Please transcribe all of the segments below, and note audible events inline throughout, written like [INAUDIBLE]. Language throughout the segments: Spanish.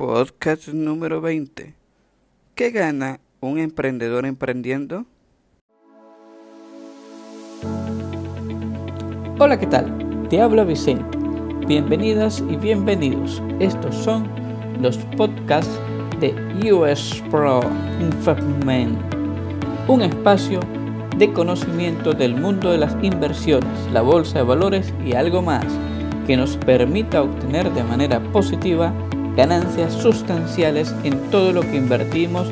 Podcast número 20. ¿Qué gana un emprendedor emprendiendo? Hola, ¿qué tal? Te habla Vicente. Bienvenidas y bienvenidos. Estos son los podcasts de US Pro Investment, un espacio de conocimiento del mundo de las inversiones, la bolsa de valores y algo más que nos permita obtener de manera positiva ganancias sustanciales en todo lo que invertimos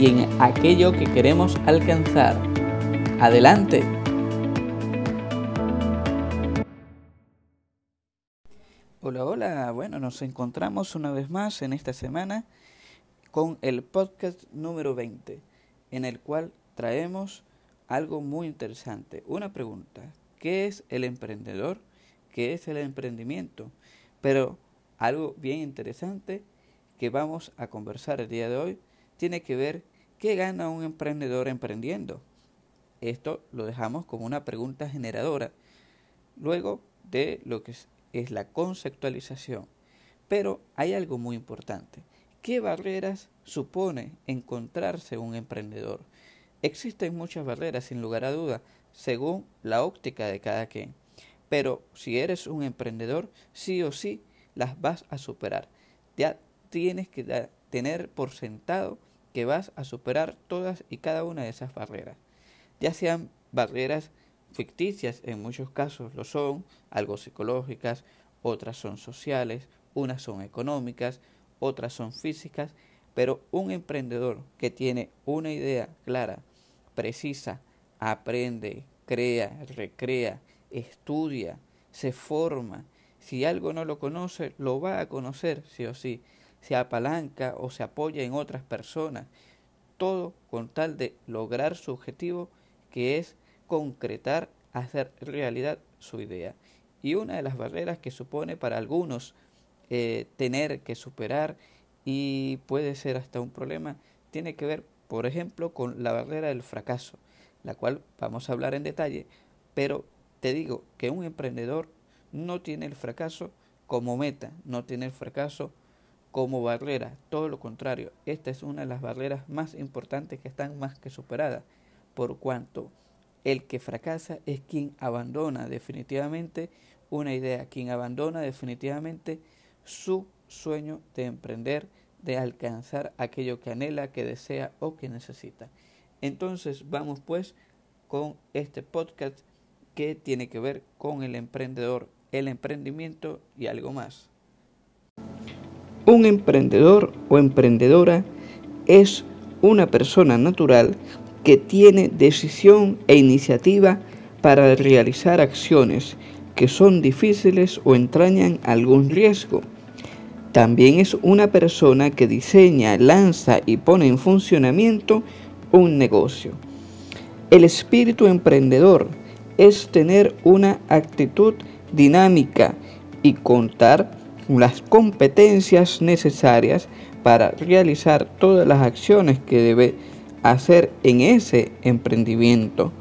y en aquello que queremos alcanzar. Adelante. Hola, hola. Bueno, nos encontramos una vez más en esta semana con el podcast número 20, en el cual traemos algo muy interesante. Una pregunta. ¿Qué es el emprendedor? ¿Qué es el emprendimiento? Pero algo bien interesante que vamos a conversar el día de hoy tiene que ver qué gana un emprendedor emprendiendo. Esto lo dejamos como una pregunta generadora luego de lo que es, la conceptualización. Pero hay algo muy importante. ¿Qué barreras supone encontrarse un emprendedor? Existen muchas barreras, sin lugar a duda, según la óptica de cada quien. Pero si eres un emprendedor, sí o sí las vas a superar. Ya tienes que tener por sentado que vas a superar todas y cada una de esas barreras. Ya sean barreras ficticias, en muchos casos lo son, algo psicológicas, otras son sociales, unas son económicas, otras son físicas, pero un emprendedor que tiene una idea clara, precisa, aprende, crea, recrea, estudia, se forma, si algo no lo conoce, lo va a conocer, sí o sí. Se apalanca o se apoya en otras personas. Todo con tal de lograr su objetivo, que es concretar, hacer realidad su idea. Y una de las barreras que supone para algunos eh, tener que superar y puede ser hasta un problema, tiene que ver, por ejemplo, con la barrera del fracaso, la cual vamos a hablar en detalle, pero te digo que un emprendedor no tiene el fracaso como meta, no tiene el fracaso como barrera, todo lo contrario, esta es una de las barreras más importantes que están más que superadas, por cuanto el que fracasa es quien abandona definitivamente una idea, quien abandona definitivamente su sueño de emprender, de alcanzar aquello que anhela, que desea o que necesita. Entonces vamos pues con este podcast que tiene que ver con el emprendedor el emprendimiento y algo más. Un emprendedor o emprendedora es una persona natural que tiene decisión e iniciativa para realizar acciones que son difíciles o entrañan algún riesgo. También es una persona que diseña, lanza y pone en funcionamiento un negocio. El espíritu emprendedor es tener una actitud dinámica y contar con las competencias necesarias para realizar todas las acciones que debe hacer en ese emprendimiento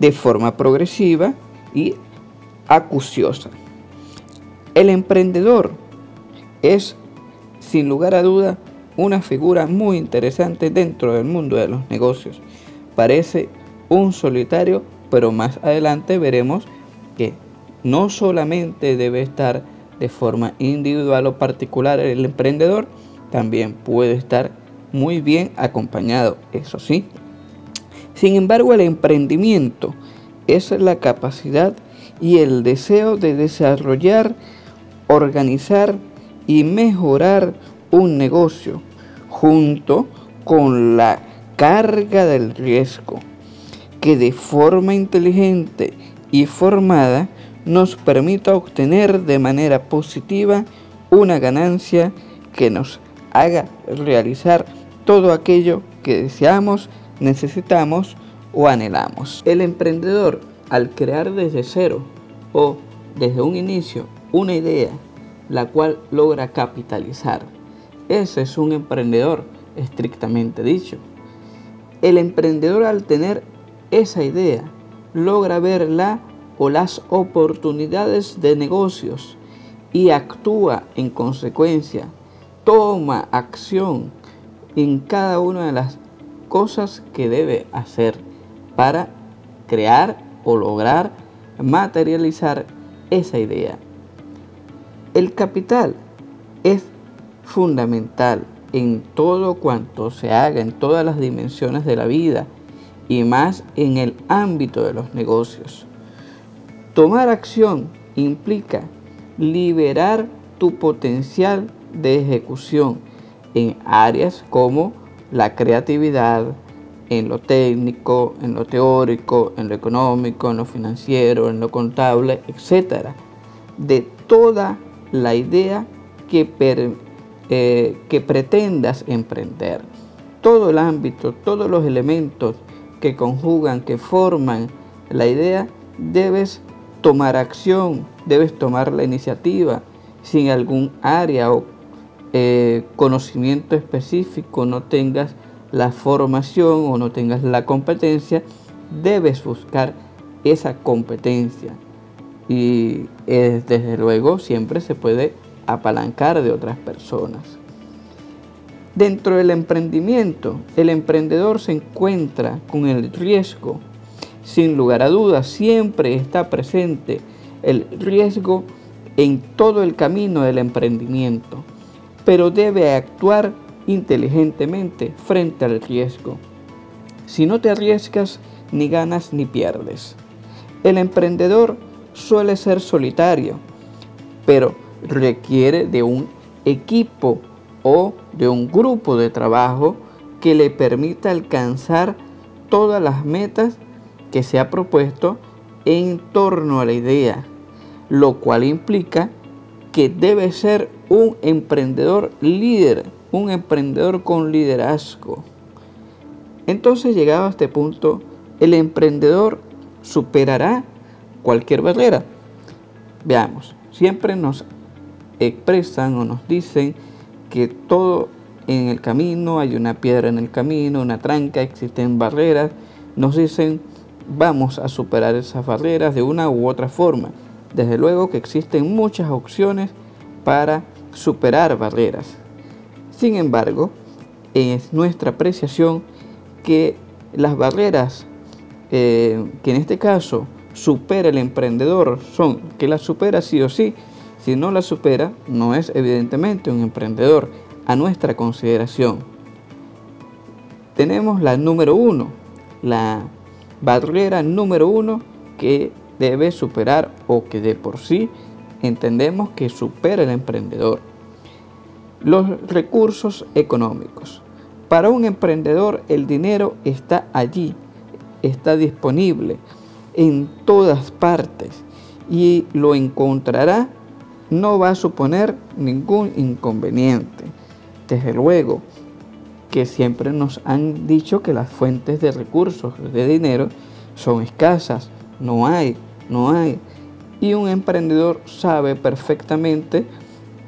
de forma progresiva y acuciosa. El emprendedor es, sin lugar a duda, una figura muy interesante dentro del mundo de los negocios. Parece un solitario, pero más adelante veremos que no solamente debe estar de forma individual o particular el emprendedor, también puede estar muy bien acompañado, eso sí. Sin embargo, el emprendimiento es la capacidad y el deseo de desarrollar, organizar y mejorar un negocio junto con la carga del riesgo que de forma inteligente y formada nos permita obtener de manera positiva una ganancia que nos haga realizar todo aquello que deseamos, necesitamos o anhelamos. El emprendedor, al crear desde cero o desde un inicio una idea, la cual logra capitalizar, ese es un emprendedor estrictamente dicho. El emprendedor al tener esa idea logra verla o las oportunidades de negocios y actúa en consecuencia, toma acción en cada una de las cosas que debe hacer para crear o lograr materializar esa idea. El capital es fundamental en todo cuanto se haga, en todas las dimensiones de la vida y más en el ámbito de los negocios. Tomar acción implica liberar tu potencial de ejecución en áreas como la creatividad, en lo técnico, en lo teórico, en lo económico, en lo financiero, en lo contable, etc. De toda la idea que, eh, que pretendas emprender. Todo el ámbito, todos los elementos que conjugan, que forman la idea, debes tomar acción, debes tomar la iniciativa. Si en algún área o eh, conocimiento específico no tengas la formación o no tengas la competencia, debes buscar esa competencia. Y eh, desde luego siempre se puede apalancar de otras personas. Dentro del emprendimiento, el emprendedor se encuentra con el riesgo. Sin lugar a dudas, siempre está presente el riesgo en todo el camino del emprendimiento, pero debe actuar inteligentemente frente al riesgo. Si no te arriesgas, ni ganas ni pierdes. El emprendedor suele ser solitario, pero requiere de un equipo o de un grupo de trabajo que le permita alcanzar todas las metas que se ha propuesto en torno a la idea, lo cual implica que debe ser un emprendedor líder, un emprendedor con liderazgo. Entonces, llegado a este punto, el emprendedor superará cualquier barrera. Veamos, siempre nos expresan o nos dicen que todo en el camino, hay una piedra en el camino, una tranca, existen barreras, nos dicen vamos a superar esas barreras de una u otra forma. Desde luego que existen muchas opciones para superar barreras. Sin embargo, es nuestra apreciación que las barreras eh, que en este caso supera el emprendedor son que las supera sí o sí si no la supera, no es evidentemente un emprendedor a nuestra consideración. Tenemos la número uno, la barrera número uno que debe superar o que de por sí entendemos que supera el emprendedor. Los recursos económicos. Para un emprendedor el dinero está allí, está disponible en todas partes y lo encontrará no va a suponer ningún inconveniente. Desde luego que siempre nos han dicho que las fuentes de recursos de dinero son escasas, no hay, no hay. Y un emprendedor sabe perfectamente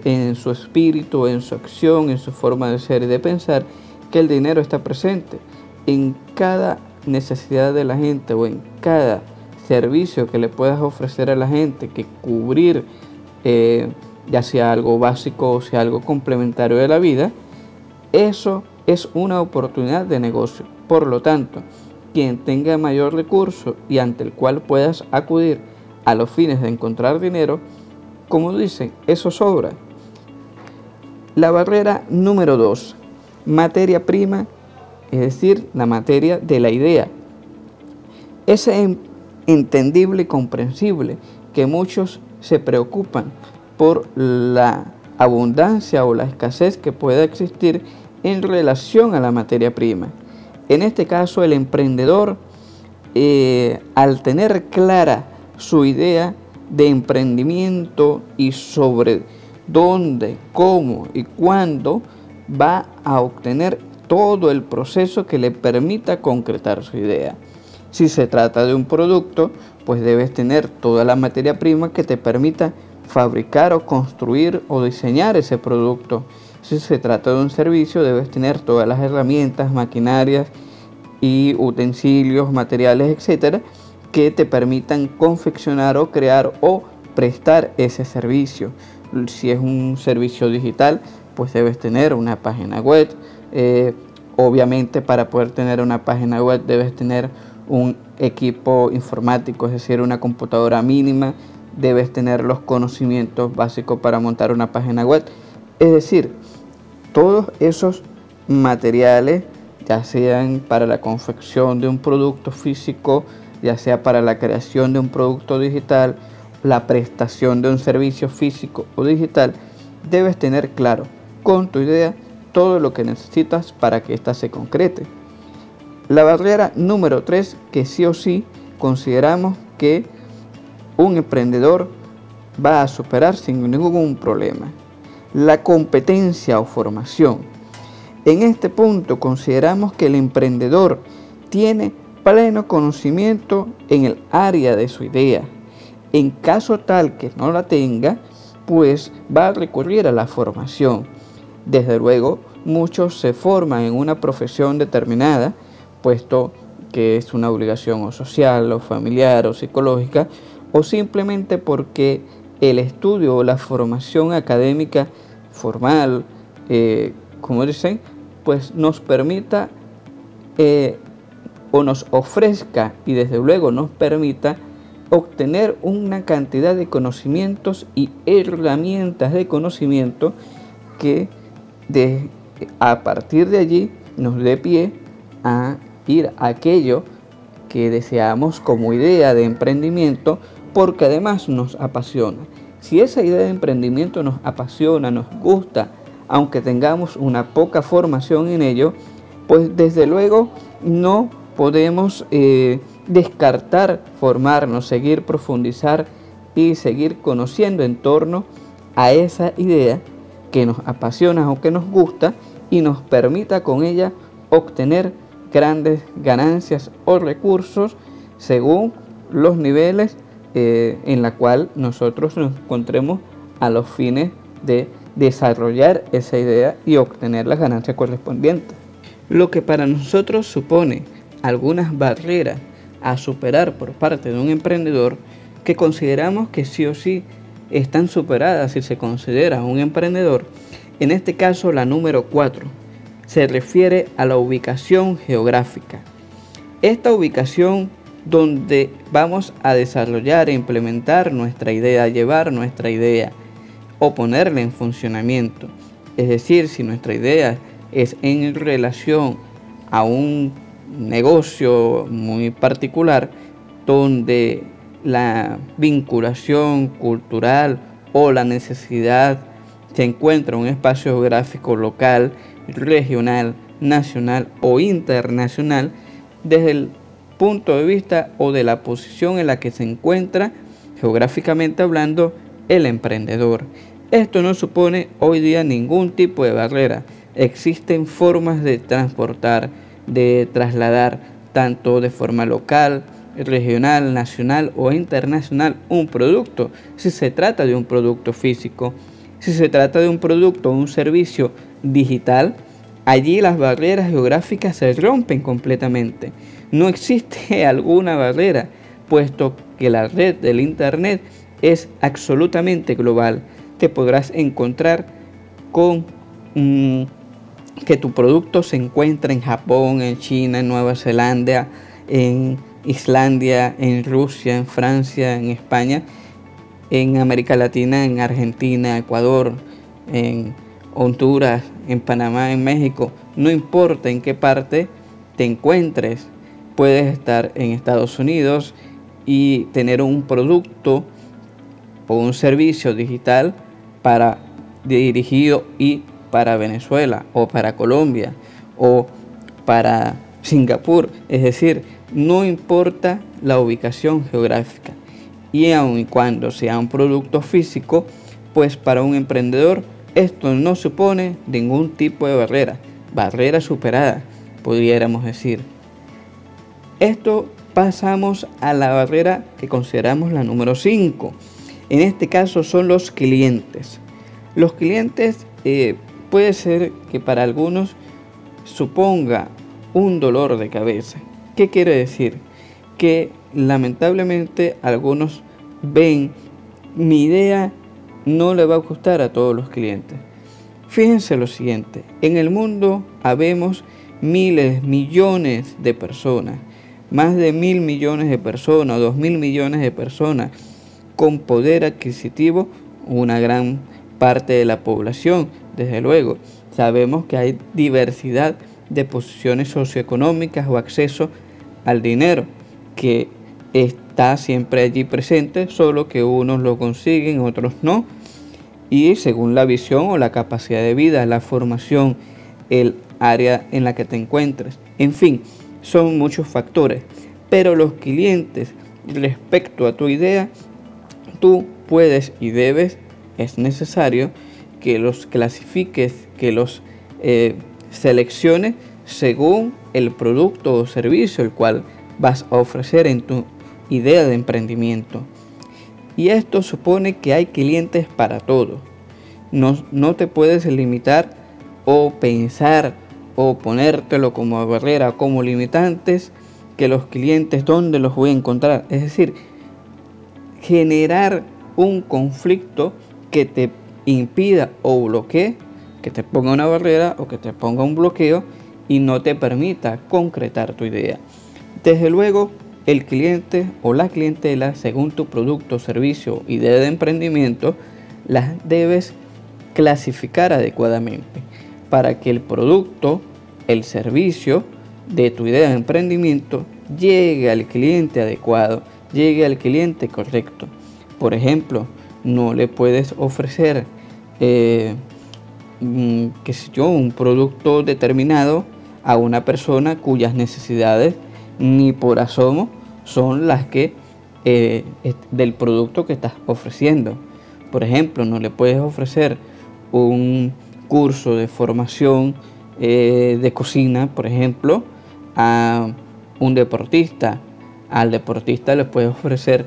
en su espíritu, en su acción, en su forma de ser y de pensar que el dinero está presente en cada necesidad de la gente o en cada servicio que le puedas ofrecer a la gente, que cubrir eh, ya sea algo básico o sea algo complementario de la vida, eso es una oportunidad de negocio. Por lo tanto, quien tenga mayor recurso y ante el cual puedas acudir a los fines de encontrar dinero, como dicen, eso sobra. La barrera número 2, materia prima, es decir, la materia de la idea. Es entendible y comprensible que muchos se preocupan por la abundancia o la escasez que pueda existir en relación a la materia prima. En este caso, el emprendedor, eh, al tener clara su idea de emprendimiento y sobre dónde, cómo y cuándo, va a obtener todo el proceso que le permita concretar su idea. Si se trata de un producto, pues debes tener toda la materia prima que te permita fabricar o construir o diseñar ese producto. Si se trata de un servicio, debes tener todas las herramientas, maquinarias y utensilios, materiales, etcétera, que te permitan confeccionar o crear o prestar ese servicio. Si es un servicio digital, pues debes tener una página web. Eh, obviamente para poder tener una página web debes tener un equipo informático, es decir, una computadora mínima, debes tener los conocimientos básicos para montar una página web. Es decir, todos esos materiales, ya sean para la confección de un producto físico, ya sea para la creación de un producto digital, la prestación de un servicio físico o digital, debes tener claro con tu idea todo lo que necesitas para que ésta se concrete. La barrera número 3 que sí o sí consideramos que un emprendedor va a superar sin ningún problema. La competencia o formación. En este punto consideramos que el emprendedor tiene pleno conocimiento en el área de su idea. En caso tal que no la tenga, pues va a recurrir a la formación. Desde luego, muchos se forman en una profesión determinada, puesto que es una obligación o social o familiar o psicológica, o simplemente porque el estudio o la formación académica formal, eh, como dicen, pues nos permita eh, o nos ofrezca y desde luego nos permita obtener una cantidad de conocimientos y herramientas de conocimiento que a partir de allí nos dé pie a ir a aquello que deseamos como idea de emprendimiento porque además nos apasiona. Si esa idea de emprendimiento nos apasiona, nos gusta, aunque tengamos una poca formación en ello, pues desde luego no podemos eh, descartar formarnos, seguir profundizar y seguir conociendo en torno a esa idea que nos apasiona o que nos gusta y nos permita con ella obtener grandes ganancias o recursos según los niveles eh, en la cual nosotros nos encontremos a los fines de desarrollar esa idea y obtener las ganancias correspondientes. Lo que para nosotros supone algunas barreras a superar por parte de un emprendedor que consideramos que sí o sí están superadas si se considera un emprendedor, en este caso la número 4, se refiere a la ubicación geográfica. Esta ubicación donde vamos a desarrollar e implementar nuestra idea, llevar nuestra idea o ponerla en funcionamiento. Es decir, si nuestra idea es en relación a un negocio muy particular donde la vinculación cultural o la necesidad se encuentra en un espacio geográfico local, regional, nacional o internacional, desde el punto de vista o de la posición en la que se encuentra geográficamente hablando el emprendedor. Esto no supone hoy día ningún tipo de barrera. Existen formas de transportar, de trasladar tanto de forma local, regional, nacional o internacional un producto, si se trata de un producto físico. Si se trata de un producto o un servicio digital, allí las barreras geográficas se rompen completamente. No existe [LAUGHS] alguna barrera, puesto que la red del Internet es absolutamente global. Te podrás encontrar con mm, que tu producto se encuentra en Japón, en China, en Nueva Zelanda, en Islandia, en Rusia, en Francia, en España, en América Latina, en Argentina, Ecuador, en Honduras, en Panamá, en México, no importa en qué parte te encuentres, puedes estar en Estados Unidos y tener un producto o un servicio digital para dirigido y para Venezuela o para Colombia o para Singapur. Es decir, no importa la ubicación geográfica. Y aun y cuando sea un producto físico, pues para un emprendedor esto no supone ningún tipo de barrera. Barrera superada, pudiéramos decir. Esto pasamos a la barrera que consideramos la número 5. En este caso son los clientes. Los clientes eh, puede ser que para algunos suponga un dolor de cabeza. ¿Qué quiere decir? Que lamentablemente algunos ven mi idea no le va a gustar a todos los clientes. Fíjense lo siguiente, en el mundo habemos miles, millones de personas, más de mil millones de personas, dos mil millones de personas con poder adquisitivo, una gran parte de la población, desde luego. Sabemos que hay diversidad de posiciones socioeconómicas o acceso al dinero, que está siempre allí presente, solo que unos lo consiguen, otros no y según la visión o la capacidad de vida, la formación, el área en la que te encuentres. En fin, son muchos factores. Pero los clientes, respecto a tu idea, tú puedes y debes, es necesario que los clasifiques, que los eh, selecciones según el producto o servicio el cual vas a ofrecer en tu idea de emprendimiento. Y esto supone que hay clientes para todo. No, no te puedes limitar o pensar o ponértelo como barrera, como limitantes, que los clientes, ¿dónde los voy a encontrar? Es decir, generar un conflicto que te impida o bloquee, que te ponga una barrera o que te ponga un bloqueo y no te permita concretar tu idea. Desde luego, el cliente o la clientela, según tu producto, servicio, idea de emprendimiento, las debes clasificar adecuadamente para que el producto, el servicio de tu idea de emprendimiento llegue al cliente adecuado, llegue al cliente correcto. Por ejemplo, no le puedes ofrecer, eh, mm, qué sé yo, un producto determinado a una persona cuyas necesidades ni por asomo son las que eh, del producto que estás ofreciendo. Por ejemplo, no le puedes ofrecer un curso de formación eh, de cocina, por ejemplo, a un deportista. Al deportista le puedes ofrecer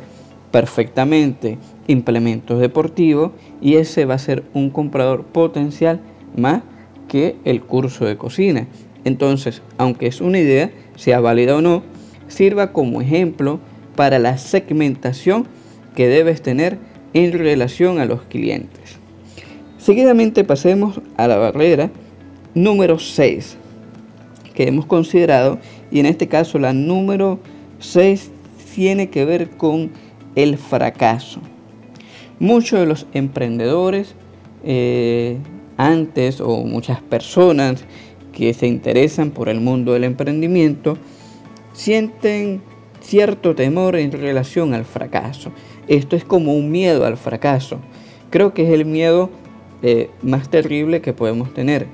perfectamente implementos deportivos y ese va a ser un comprador potencial más que el curso de cocina. Entonces, aunque es una idea, sea válida o no, sirva como ejemplo para la segmentación que debes tener en relación a los clientes. Seguidamente pasemos a la barrera número 6 que hemos considerado y en este caso la número 6 tiene que ver con el fracaso. Muchos de los emprendedores eh, antes o muchas personas que se interesan por el mundo del emprendimiento sienten cierto temor en relación al fracaso. Esto es como un miedo al fracaso. Creo que es el miedo eh, más terrible que podemos tener.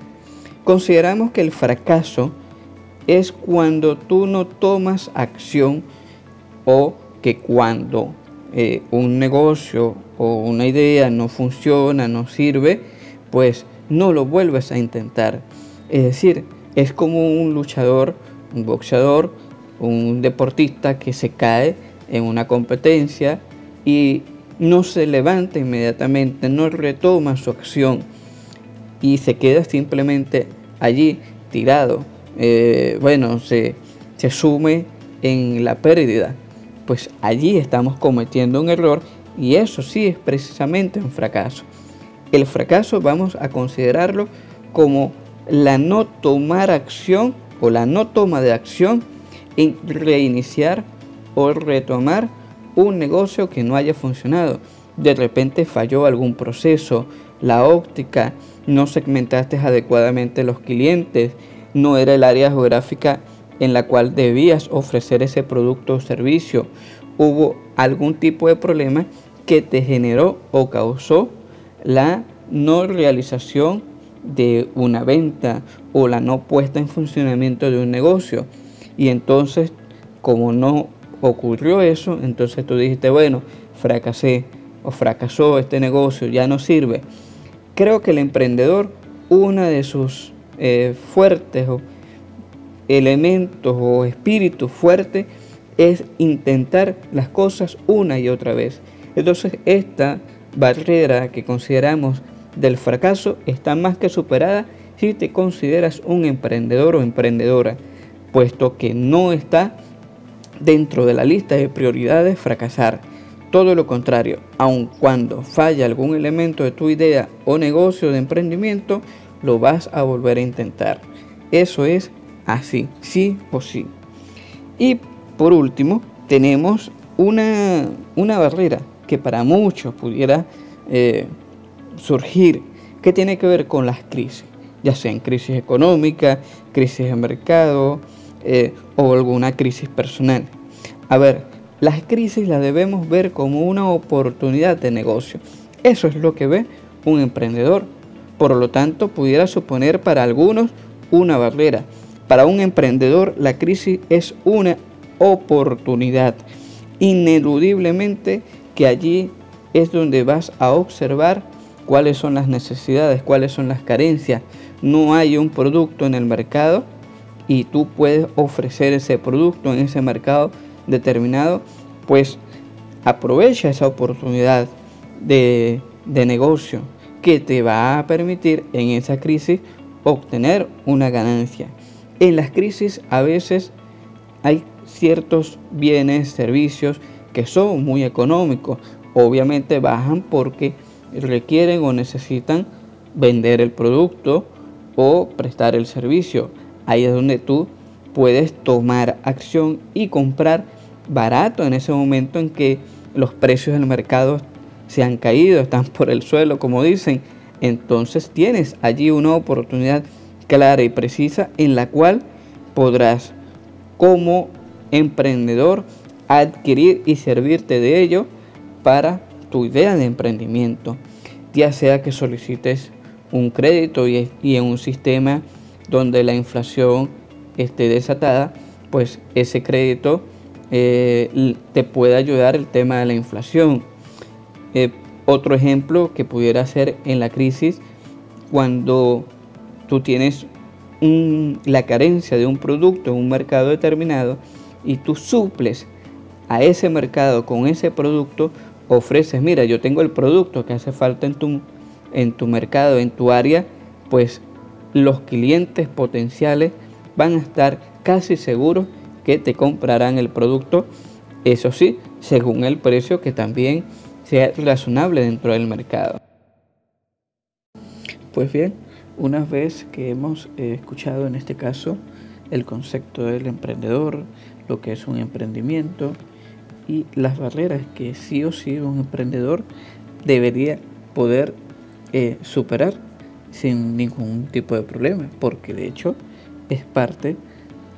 Consideramos que el fracaso es cuando tú no tomas acción o que cuando eh, un negocio o una idea no funciona, no sirve, pues no lo vuelves a intentar. Es decir, es como un luchador, un boxeador, un deportista que se cae en una competencia y no se levanta inmediatamente, no retoma su acción y se queda simplemente allí tirado. Eh, bueno, se, se sume en la pérdida. Pues allí estamos cometiendo un error y eso sí es precisamente un fracaso. El fracaso vamos a considerarlo como la no tomar acción o la no toma de acción en reiniciar o retomar un negocio que no haya funcionado. De repente falló algún proceso, la óptica, no segmentaste adecuadamente los clientes, no era el área geográfica en la cual debías ofrecer ese producto o servicio. Hubo algún tipo de problema que te generó o causó la no realización de una venta o la no puesta en funcionamiento de un negocio. Y entonces, como no ocurrió eso, entonces tú dijiste, bueno, fracasé o fracasó este negocio, ya no sirve. Creo que el emprendedor, una de sus eh, fuertes elementos o espíritus fuertes es intentar las cosas una y otra vez. Entonces esta barrera que consideramos del fracaso está más que superada si te consideras un emprendedor o emprendedora, puesto que no está dentro de la lista de prioridades fracasar. Todo lo contrario, aun cuando falla algún elemento de tu idea o negocio de emprendimiento, lo vas a volver a intentar. Eso es así, sí o sí. Y por último, tenemos una, una barrera que para muchos pudiera eh, surgir, que tiene que ver con las crisis, ya sean crisis económica, crisis de mercado eh, o alguna crisis personal. A ver, las crisis las debemos ver como una oportunidad de negocio. Eso es lo que ve un emprendedor. Por lo tanto, pudiera suponer para algunos una barrera. Para un emprendedor, la crisis es una oportunidad. Ineludiblemente que allí es donde vas a observar cuáles son las necesidades, cuáles son las carencias. No hay un producto en el mercado y tú puedes ofrecer ese producto en ese mercado determinado, pues aprovecha esa oportunidad de, de negocio que te va a permitir en esa crisis obtener una ganancia. En las crisis a veces hay ciertos bienes, servicios que son muy económicos. Obviamente bajan porque requieren o necesitan vender el producto o prestar el servicio. Ahí es donde tú puedes tomar acción y comprar barato en ese momento en que los precios del mercado se han caído, están por el suelo, como dicen. Entonces tienes allí una oportunidad clara y precisa en la cual podrás como emprendedor adquirir y servirte de ello para tu idea de emprendimiento, ya sea que solicites un crédito y, en un sistema donde la inflación esté desatada, pues ese crédito eh, te puede ayudar el tema de la inflación. Eh, otro ejemplo que pudiera ser en la crisis, cuando tú tienes la carencia de un producto en un mercado determinado y tú suples a ese mercado con ese producto, ofreces, mira, yo tengo el producto que hace falta en tu, en tu mercado, en tu área, pues los clientes potenciales van a estar casi seguros que te comprarán el producto, eso sí, según el precio que también sea razonable dentro del mercado. Pues bien, una vez que hemos eh, escuchado en este caso el concepto del emprendedor, lo que es un emprendimiento y las barreras que sí o sí un emprendedor debería poder eh, superar sin ningún tipo de problema, porque de hecho es parte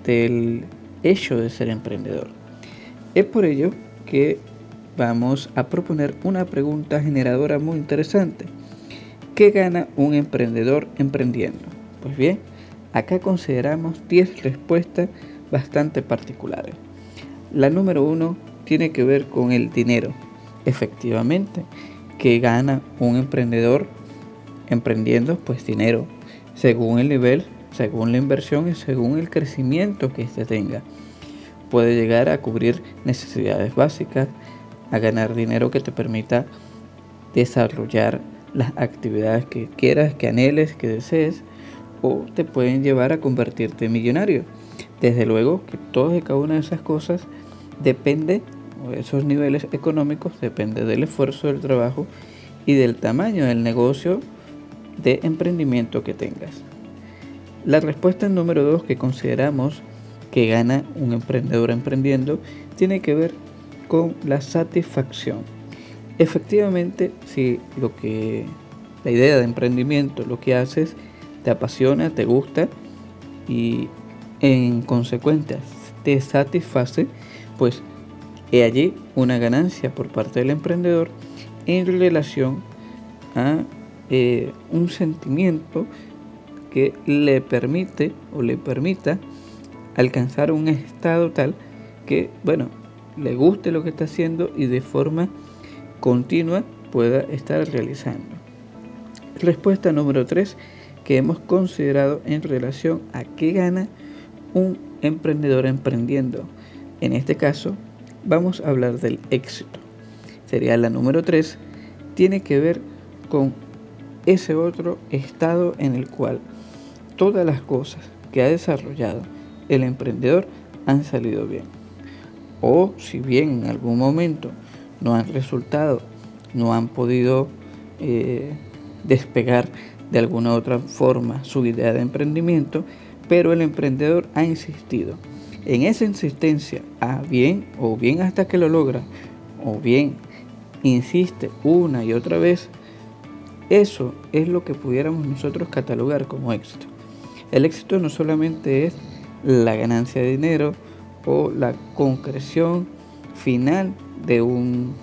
del hecho de ser emprendedor. Es por ello que vamos a proponer una pregunta generadora muy interesante. ¿Qué gana un emprendedor emprendiendo? Pues bien, acá consideramos 10 respuestas bastante particulares. La número uno tiene que ver con el dinero. Efectivamente, que gana un emprendedor emprendiendo, pues dinero, según el nivel, según la inversión y según el crecimiento que éste tenga. Puede llegar a cubrir necesidades básicas, a ganar dinero que te permita desarrollar las actividades que quieras, que anheles, que desees, o te pueden llevar a convertirte en millonario. Desde luego que todas y cada una de esas cosas depende, o esos niveles económicos, depende del esfuerzo del trabajo y del tamaño del negocio de emprendimiento que tengas. La respuesta número dos que consideramos que gana un emprendedor emprendiendo tiene que ver con la satisfacción. Efectivamente, si lo que la idea de emprendimiento, lo que haces, te apasiona, te gusta y en consecuencia te satisface, pues he allí una ganancia por parte del emprendedor en relación a eh, un sentimiento que le permite o le permita alcanzar un estado tal que, bueno, le guste lo que está haciendo y de forma continua pueda estar realizando. Respuesta número 3 que hemos considerado en relación a qué gana un emprendedor emprendiendo. En este caso, vamos a hablar del éxito. Sería la número 3, tiene que ver con ese otro estado en el cual todas las cosas que ha desarrollado el emprendedor han salido bien. O si bien en algún momento no han resultado, no han podido eh, despegar de alguna otra forma su idea de emprendimiento, pero el emprendedor ha insistido. En esa insistencia, a bien o bien hasta que lo logra, o bien insiste una y otra vez, eso es lo que pudiéramos nosotros catalogar como éxito. El éxito no solamente es la ganancia de dinero o la concreción final de, un,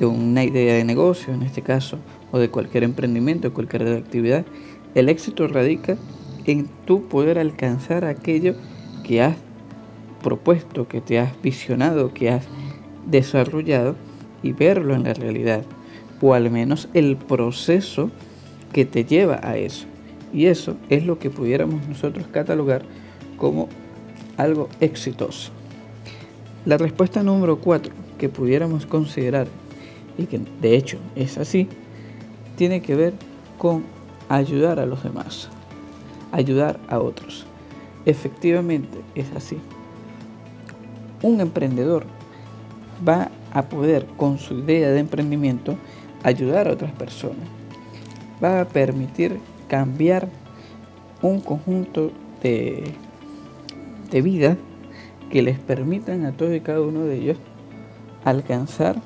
de una idea de negocio, en este caso, o de cualquier emprendimiento, cualquier actividad. El éxito radica en tu poder alcanzar aquello que has propuesto, que te has visionado, que has desarrollado y verlo en la realidad, o al menos el proceso que te lleva a eso. Y eso es lo que pudiéramos nosotros catalogar como algo exitoso. La respuesta número 4 que pudiéramos considerar, y que de hecho es así, tiene que ver con ayudar a los demás, ayudar a otros. Efectivamente es así. Un emprendedor va a poder con su idea de emprendimiento ayudar a otras personas. Va a permitir cambiar un conjunto de, de vidas que les permitan a todos y cada uno de ellos alcanzar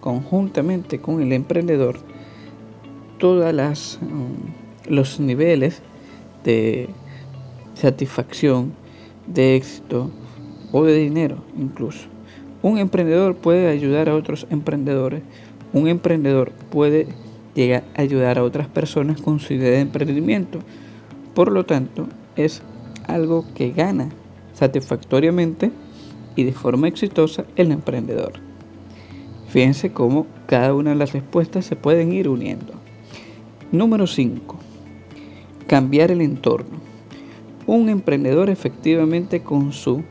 conjuntamente con el emprendedor todas las mm, los niveles de satisfacción, de éxito o de dinero incluso. Un emprendedor puede ayudar a otros emprendedores. Un emprendedor puede llegar a ayudar a otras personas con su idea de emprendimiento. Por lo tanto, es algo que gana satisfactoriamente y de forma exitosa el emprendedor. Fíjense cómo cada una de las respuestas se pueden ir uniendo. Número 5. Cambiar el entorno. Un emprendedor efectivamente con su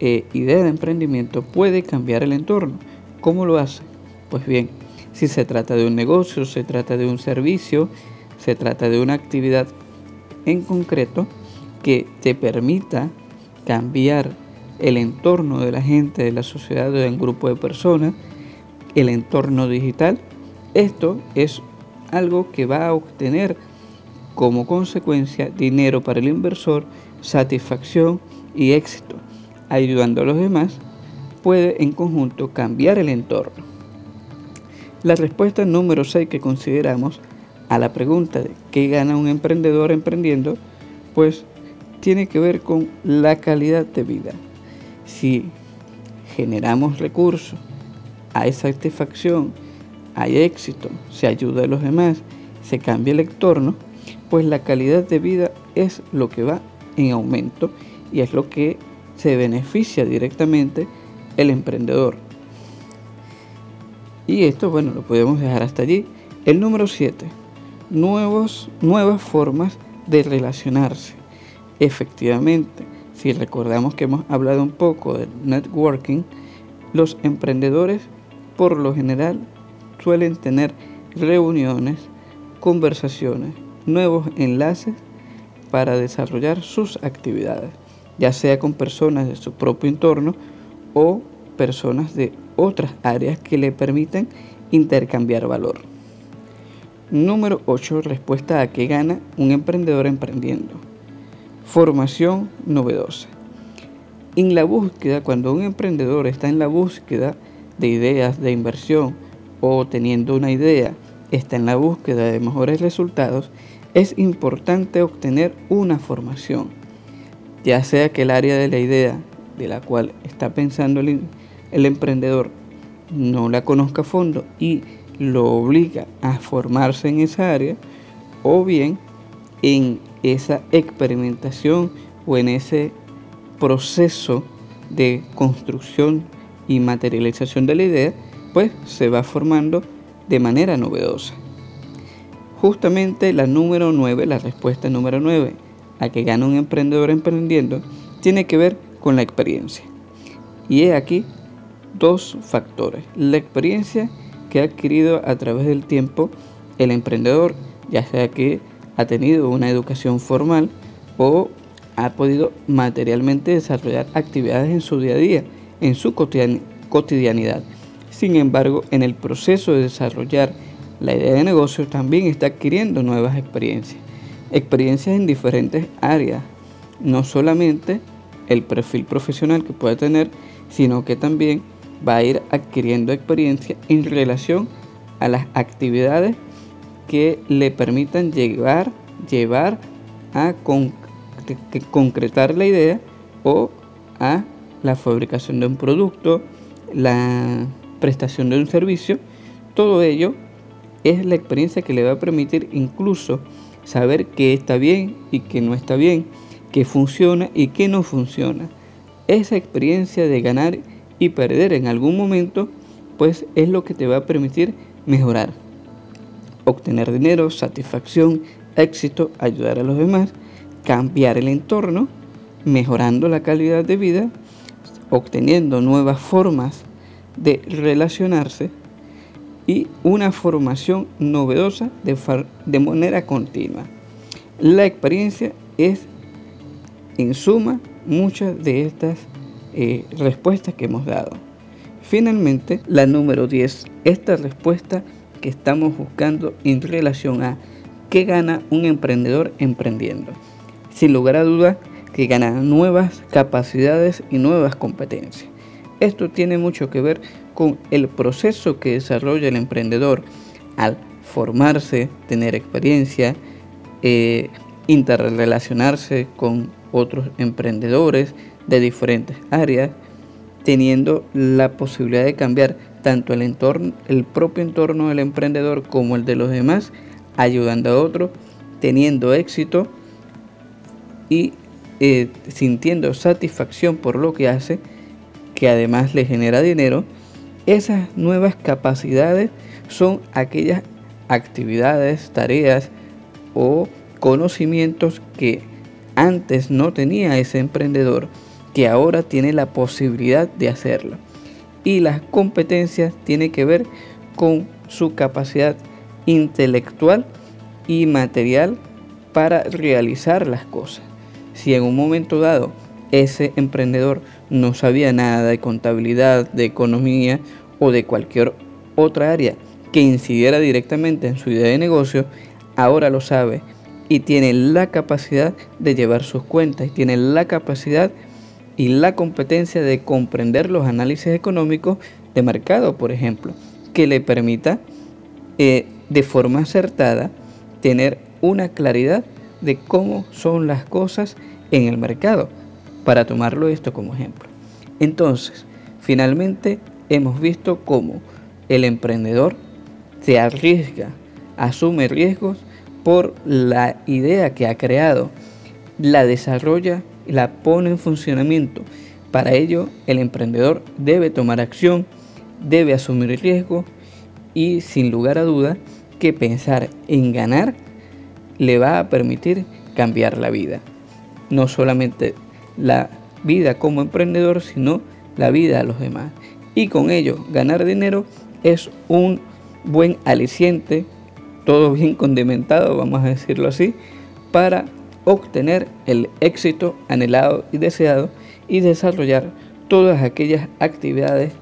eh, idea de emprendimiento puede cambiar el entorno. ¿Cómo lo hace? Pues bien, si se trata de un negocio, se trata de un servicio, se trata de una actividad en concreto que te permita cambiar el entorno de la gente, de la sociedad, de un grupo de personas, el entorno digital, esto es algo que va a obtener como consecuencia dinero para el inversor, satisfacción y éxito. Ayudando a los demás, puede en conjunto cambiar el entorno. La respuesta número 6 que consideramos a la pregunta de qué gana un emprendedor emprendiendo, pues tiene que ver con la calidad de vida. Si generamos recursos, hay satisfacción, hay éxito, se ayuda a los demás, se cambia el entorno, pues la calidad de vida es lo que va en aumento y es lo que se beneficia directamente el emprendedor. Y esto, bueno, lo podemos dejar hasta allí. El número 7, nuevos, nuevas formas de relacionarse. Efectivamente, si recordamos que hemos hablado un poco de networking, los emprendedores por lo general suelen tener reuniones, conversaciones, nuevos enlaces para desarrollar sus actividades, ya sea con personas de su propio entorno o personas de otras áreas que le permiten intercambiar valor. Número 8. Respuesta a qué gana un emprendedor emprendiendo. Formación novedosa. En la búsqueda, cuando un emprendedor está en la búsqueda de ideas de inversión o teniendo una idea está en la búsqueda de mejores resultados, es importante obtener una formación, ya sea que el área de la idea de la cual está pensando el, el emprendedor no la conozca a fondo y lo obliga a formarse en esa área, o bien en esa experimentación o en ese proceso de construcción y materialización de la idea, pues se va formando de manera novedosa. Justamente la número 9, la respuesta número 9 a que gana un emprendedor emprendiendo, tiene que ver con la experiencia. Y he aquí dos factores. La experiencia que ha adquirido a través del tiempo el emprendedor, ya sea que ha tenido una educación formal o ha podido materialmente desarrollar actividades en su día a día en su cotidianidad. Sin embargo, en el proceso de desarrollar la idea de negocio también está adquiriendo nuevas experiencias. experiencias en diferentes áreas, no solamente el perfil profesional que puede tener, sino que también va a ir adquiriendo experiencia en relación a las actividades que le permitan llevar, llevar a concretar la idea o a la fabricación de un producto, la prestación de un servicio, todo ello es la experiencia que le va a permitir incluso saber qué está bien y qué no está bien, qué funciona y qué no funciona. Esa experiencia de ganar y perder en algún momento, pues es lo que te va a permitir mejorar, obtener dinero, satisfacción, éxito, ayudar a los demás, cambiar el entorno, mejorando la calidad de vida, obteniendo nuevas formas de relacionarse y una formación novedosa de, de manera continua. La experiencia es, en suma, muchas de estas respuestas que hemos dado. Finalmente, la número 10, esta respuesta que estamos buscando en relación a qué gana un emprendedor emprendiendo. Sin lugar a dudas, que gana nuevas capacidades y nuevas competencias. Esto tiene mucho que ver con el proceso que desarrolla el emprendedor al formarse, tener experiencia, eh, interrelacionarse con otros emprendedores de diferentes áreas, teniendo la posibilidad de cambiar tanto el entorno, el propio entorno del emprendedor como el de los demás, ayudando a otros, teniendo éxito y eh, sintiendo satisfacción por lo que hace que además le genera dinero, esas nuevas capacidades son aquellas actividades, tareas o conocimientos que antes no tenía ese emprendedor, que ahora tiene la posibilidad de hacerlo. Y las competencias tienen que ver con su capacidad intelectual y material para realizar las cosas. Si en un momento dado ese emprendedor no sabía nada de contabilidad, de economía o de cualquier otra área que incidiera directamente en su idea de negocio, ahora lo sabe y tiene la capacidad de llevar sus cuentas y tiene la capacidad y la competencia de comprender los análisis económicos de mercado, por ejemplo, que le permita eh, de forma acertada tener una claridad de cómo son las cosas en el mercado para tomarlo esto como ejemplo. Entonces, finalmente hemos visto cómo el emprendedor se arriesga, asume riesgos por la idea que ha creado, la desarrolla, la pone en funcionamiento. Para ello, el emprendedor debe tomar acción, debe asumir riesgos y sin lugar a duda que pensar en ganar le va a permitir cambiar la vida. No solamente la vida como emprendedor, sino la vida a los demás. Y con ello, ganar dinero es un buen aliciente, todo bien condimentado, vamos a decirlo así, para obtener el éxito anhelado y deseado y desarrollar todas aquellas actividades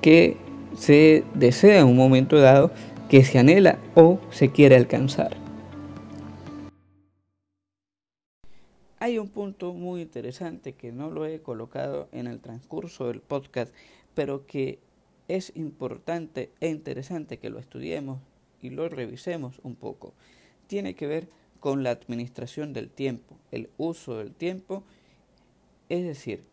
que se desea en un momento dado, que se anhela o se quiere alcanzar. Hay un punto muy interesante que no lo he colocado en el transcurso del podcast, pero que es importante e interesante que lo estudiemos y lo revisemos un poco. Tiene que ver con la administración del tiempo, el uso del tiempo. Es decir,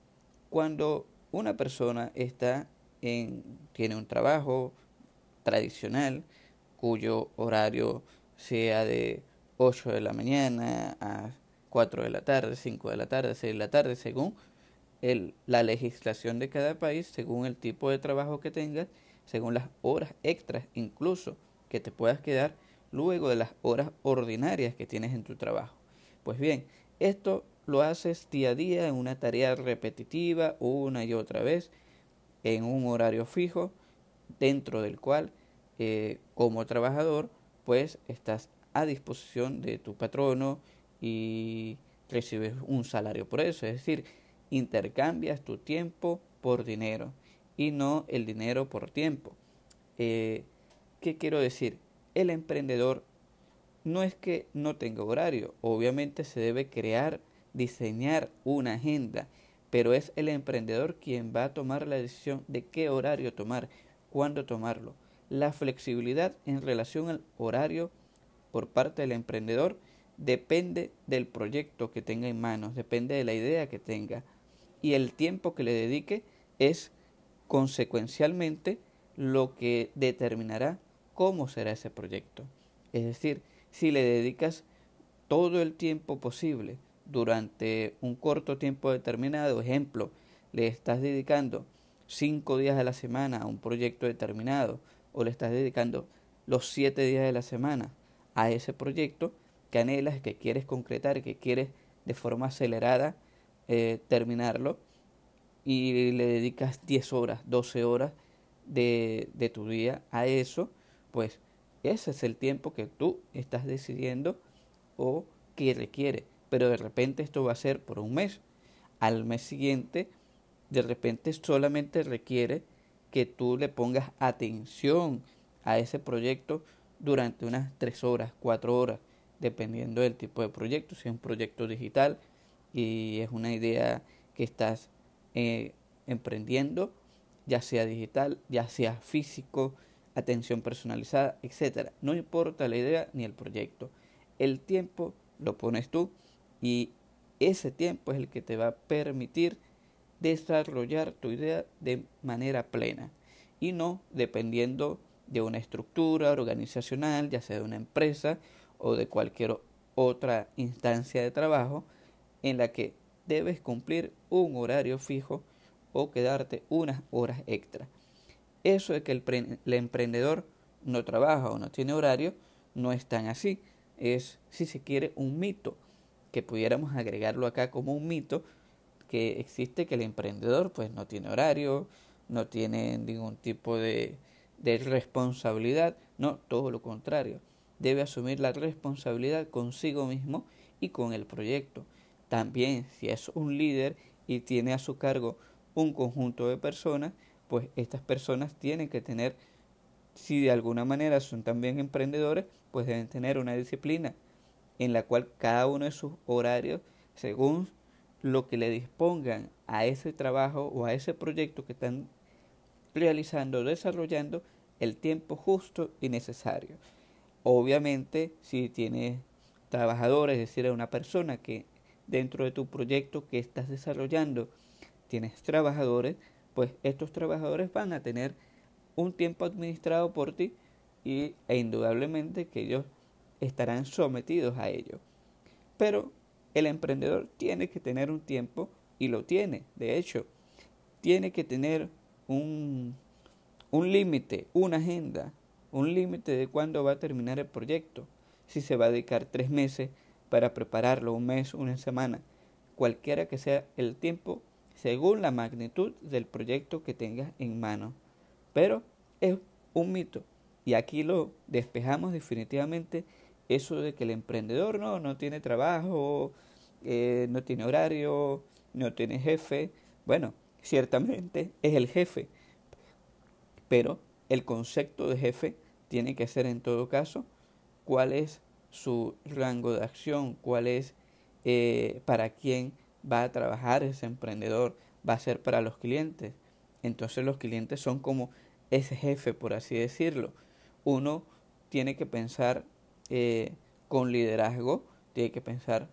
cuando una persona está en, tiene un trabajo tradicional cuyo horario sea de 8 de la mañana a 4 de la tarde, 5 de la tarde, 6 de la tarde, según el, la legislación de cada país, según el tipo de trabajo que tengas, según las horas extras incluso que te puedas quedar luego de las horas ordinarias que tienes en tu trabajo. Pues bien, esto lo haces día a día en una tarea repetitiva una y otra vez en un horario fijo dentro del cual eh, como trabajador pues estás a disposición de tu patrono y recibes un salario por eso. Es decir, intercambias tu tiempo por dinero y no el dinero por tiempo. Eh, ¿Qué quiero decir? El emprendedor no es que no tenga horario, obviamente se debe crear, diseñar una agenda, pero es el emprendedor quien va a tomar la decisión de qué horario tomar, cuándo tomarlo. La flexibilidad en relación al horario por parte del emprendedor depende del proyecto que tenga en manos, depende de la idea que tenga y el tiempo que le dedique es consecuencialmente lo que determinará cómo será ese proyecto. Es decir, si le dedicas todo el tiempo posible durante un corto tiempo determinado, ejemplo, le estás dedicando cinco días a la semana a un proyecto determinado o le estás dedicando los siete días de la semana a ese proyecto que anhelas, que quieres concretar, que quieres de forma acelerada eh, terminarlo y le dedicas 10 horas, 12 horas de, de tu día a eso, pues ese es el tiempo que tú estás decidiendo o que requiere. Pero de repente esto va a ser por un mes. Al mes siguiente, de repente solamente requiere que tú le pongas atención a ese proyecto durante unas 3 horas, 4 horas, dependiendo del tipo de proyecto. Si es un proyecto digital y es una idea que estás eh, emprendiendo, ya sea digital, ya sea físico, atención personalizada, etcétera. No importa la idea ni el proyecto. El tiempo lo pones tú y ese tiempo es el que te va a permitir desarrollar tu idea de manera plena y no dependiendo de una estructura organizacional, ya sea de una empresa o de cualquier otra instancia de trabajo en la que debes cumplir un horario fijo o quedarte unas horas extra. Eso de que el, emprendedor no trabaja o no tiene horario no es tan así. Es, si se quiere, un mito, que pudiéramos agregarlo acá como un mito, que existe que el emprendedor pues no tiene horario, no tiene ningún tipo de, de responsabilidad, no, todo lo contrario, debe asumir la responsabilidad consigo mismo y con el proyecto. También si es un líder y tiene a su cargo un conjunto de personas, pues estas personas tienen que tener, si de alguna manera son también emprendedores, pues deben tener una disciplina en la cual cada uno de sus horarios, según lo que le dispongan a ese trabajo o a ese proyecto que están realizando, desarrollando, el tiempo justo y necesario. Obviamente, si tienes trabajadores, es decir, una persona que dentro de tu proyecto que estás desarrollando tienes trabajadores, pues estos trabajadores van a tener un tiempo administrado por ti y, e indudablemente que ellos estarán sometidos a ello. Pero el emprendedor tiene que tener un tiempo y lo tiene, de hecho, tiene que tener un, un límite, una agenda, un límite de cuándo va a terminar el proyecto. Si se va a dedicar tres meses para prepararlo, un mes, una semana, cualquiera que sea el tiempo, según la magnitud del proyecto que tengas en mano. Pero es un mito y aquí lo despejamos definitivamente eso de que el emprendedor no, no tiene trabajo, eh, no tiene horario, no tiene jefe. Bueno, ciertamente es el jefe, pero el concepto de jefe tiene que ser en todo caso cuál es su rango de acción, cuál es eh, para quién va a trabajar ese emprendedor, va a ser para los clientes. Entonces los clientes son como ese jefe, por así decirlo. Uno tiene que pensar eh, con liderazgo, tiene que pensar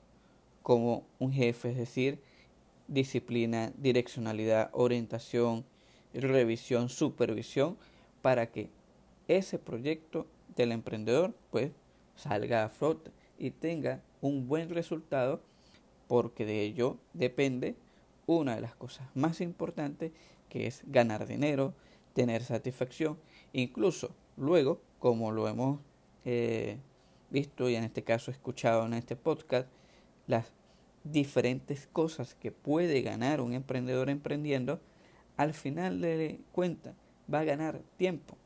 como un jefe, es decir, disciplina, direccionalidad, orientación, revisión, supervisión, para que ese proyecto del emprendedor pues salga a flote y tenga un buen resultado porque de ello depende una de las cosas más importantes que es ganar dinero, tener satisfacción, incluso luego, como lo hemos eh, visto y en este caso escuchado en este podcast, las diferentes cosas que puede ganar un emprendedor emprendiendo, al final de cuenta va a ganar tiempo.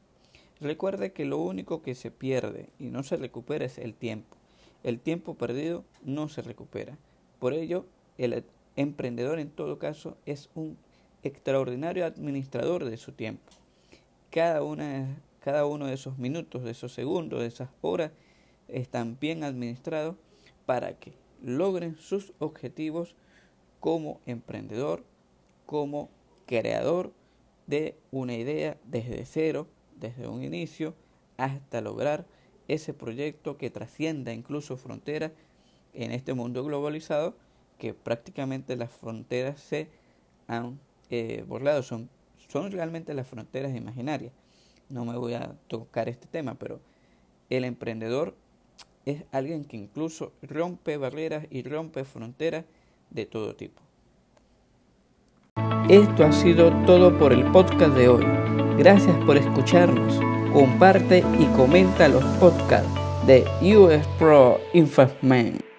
Recuerde que lo único que se pierde y no se recupera es el tiempo. El tiempo perdido no se recupera. Por ello, el emprendedor en todo caso es un extraordinario administrador de su tiempo. Cada, una, cada uno de esos minutos, de esos segundos, de esas horas, están bien administrados para que logren sus objetivos como emprendedor, como creador de una idea desde cero, desde un inicio, hasta lograr ese proyecto que trascienda incluso fronteras en este mundo globalizado que prácticamente las fronteras se han eh, borrado, son, son realmente las fronteras imaginarias. No me voy a tocar este tema, pero el emprendedor es alguien que incluso rompe barreras y rompe fronteras de todo tipo. Esto ha sido todo por el podcast de hoy. Gracias por escucharnos. Comparte y comenta los podcasts de US Pro Investment.